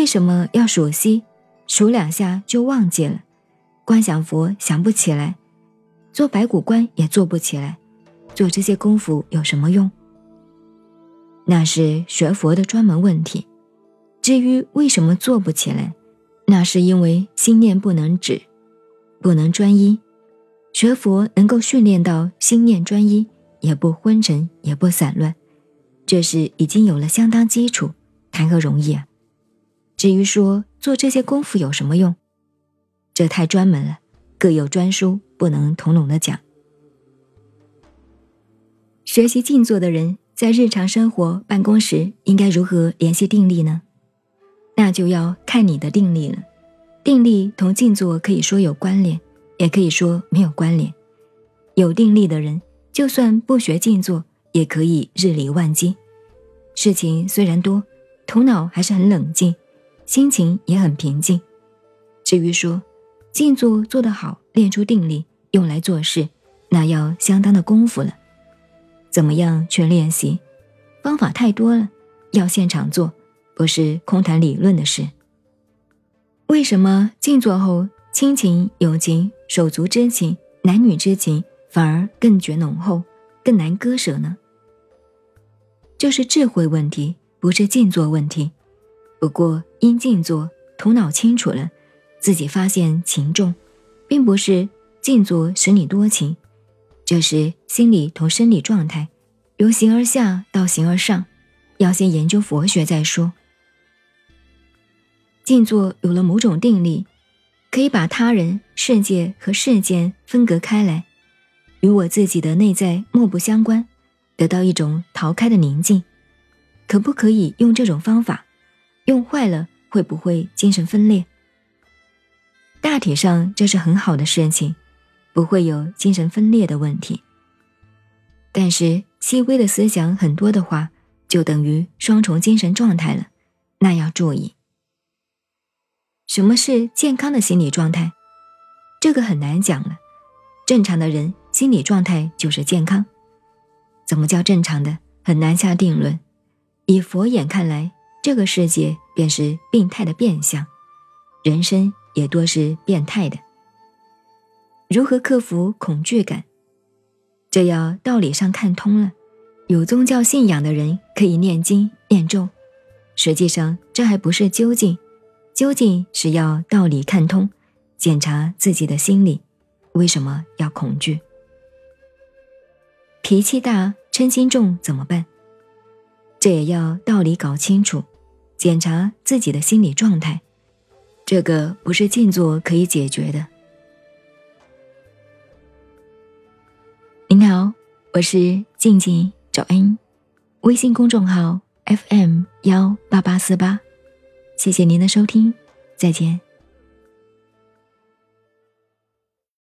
为什么要数息？数两下就忘记了，观想佛想不起来，做白骨观也做不起来，做这些功夫有什么用？那是学佛的专门问题。至于为什么做不起来，那是因为心念不能止，不能专一。学佛能够训练到心念专一，也不昏沉，也不散乱，这是已经有了相当基础，谈何容易啊！至于说做这些功夫有什么用，这太专门了，各有专书，不能统统的讲。学习静坐的人在日常生活、办公时应该如何联系定力呢？那就要看你的定力了。定力同静坐可以说有关联，也可以说没有关联。有定力的人，就算不学静坐，也可以日理万机。事情虽然多，头脑还是很冷静。心情也很平静。至于说静坐做得好，练出定力，用来做事，那要相当的功夫了。怎么样去练习？方法太多了，要现场做，不是空谈理论的事。为什么静坐后，亲情、友情、手足之情、男女之情反而更觉浓厚，更难割舍呢？就是智慧问题，不是静坐问题。不过，因静坐，头脑清楚了，自己发现情重，并不是静坐使你多情，这是心理同生理状态，由形而下到形而上，要先研究佛学再说。静坐有了某种定力，可以把他人、世界和事件分隔开来，与我自己的内在莫不相关，得到一种逃开的宁静。可不可以用这种方法？用坏了会不会精神分裂？大体上这是很好的事情，不会有精神分裂的问题。但是细微的思想很多的话，就等于双重精神状态了，那要注意。什么是健康的心理状态？这个很难讲了。正常的人心理状态就是健康。怎么叫正常的？很难下定论。以佛眼看来。这个世界便是病态的变相，人生也多是变态的。如何克服恐惧感？这要道理上看通了。有宗教信仰的人可以念经念咒，实际上这还不是究竟，究竟是要道理看通，检查自己的心理，为什么要恐惧？脾气大、嗔心重怎么办？这也要道理搞清楚。检查自己的心理状态，这个不是静坐可以解决的。您好，我是静静找恩，微信公众号 FM 幺八八四八，谢谢您的收听，再见。